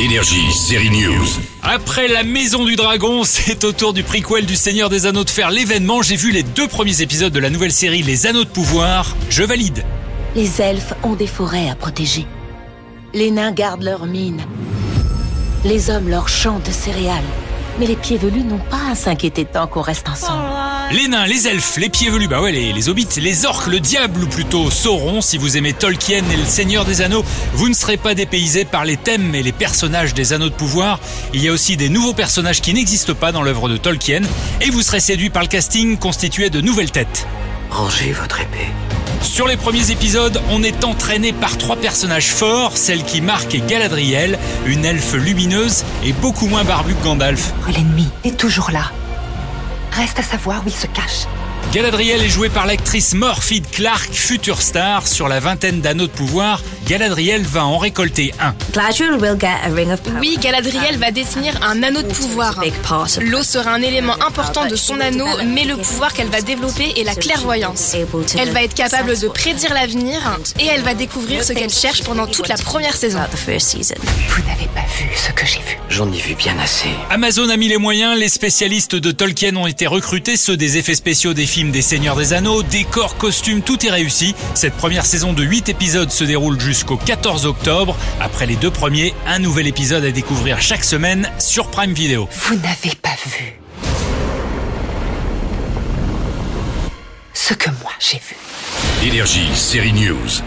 Énergie, série News. Après la Maison du Dragon, c'est au tour du prequel du Seigneur des Anneaux de faire l'événement. J'ai vu les deux premiers épisodes de la nouvelle série Les Anneaux de Pouvoir. Je valide. Les elfes ont des forêts à protéger. Les nains gardent leurs mines. Les hommes leurs champs de céréales. Mais les pieds velus n'ont pas à s'inquiéter tant qu'on reste ensemble. Les nains, les elfes, les pieds velus, bah ouais, les, les hobbits, les orques, le diable ou plutôt Sauron. Si vous aimez Tolkien et le Seigneur des Anneaux, vous ne serez pas dépaysé par les thèmes et les personnages des Anneaux de Pouvoir. Il y a aussi des nouveaux personnages qui n'existent pas dans l'œuvre de Tolkien. Et vous serez séduit par le casting constitué de nouvelles têtes. Rangez votre épée. Sur les premiers épisodes, on est entraîné par trois personnages forts. Celle qui marque est Galadriel, une elfe lumineuse et beaucoup moins barbue que Gandalf. L'ennemi est toujours là. Reste à savoir où il se cache. Galadriel est jouée par l'actrice Morphy Clark, future star. Sur la vingtaine d'anneaux de pouvoir, Galadriel va en récolter un. Oui, Galadriel va détenir un anneau de pouvoir. L'eau sera un élément important de son anneau, mais le pouvoir qu'elle va développer est la clairvoyance. Elle va être capable de prédire l'avenir et elle va découvrir ce qu'elle cherche pendant toute la première saison. Vous n'avez pas vu ce que j'ai vu. J'en ai vu bien assez. Amazon a mis les moyens, les spécialistes de Tolkien ont été recrutés, ceux des effets spéciaux des films des Seigneurs des Anneaux, décors, costumes, tout est réussi. Cette première saison de 8 épisodes se déroule jusqu'au 14 octobre. Après les deux premiers, un nouvel épisode à découvrir chaque semaine sur Prime Video. Vous n'avez pas vu ce que moi j'ai vu. Énergie, série News.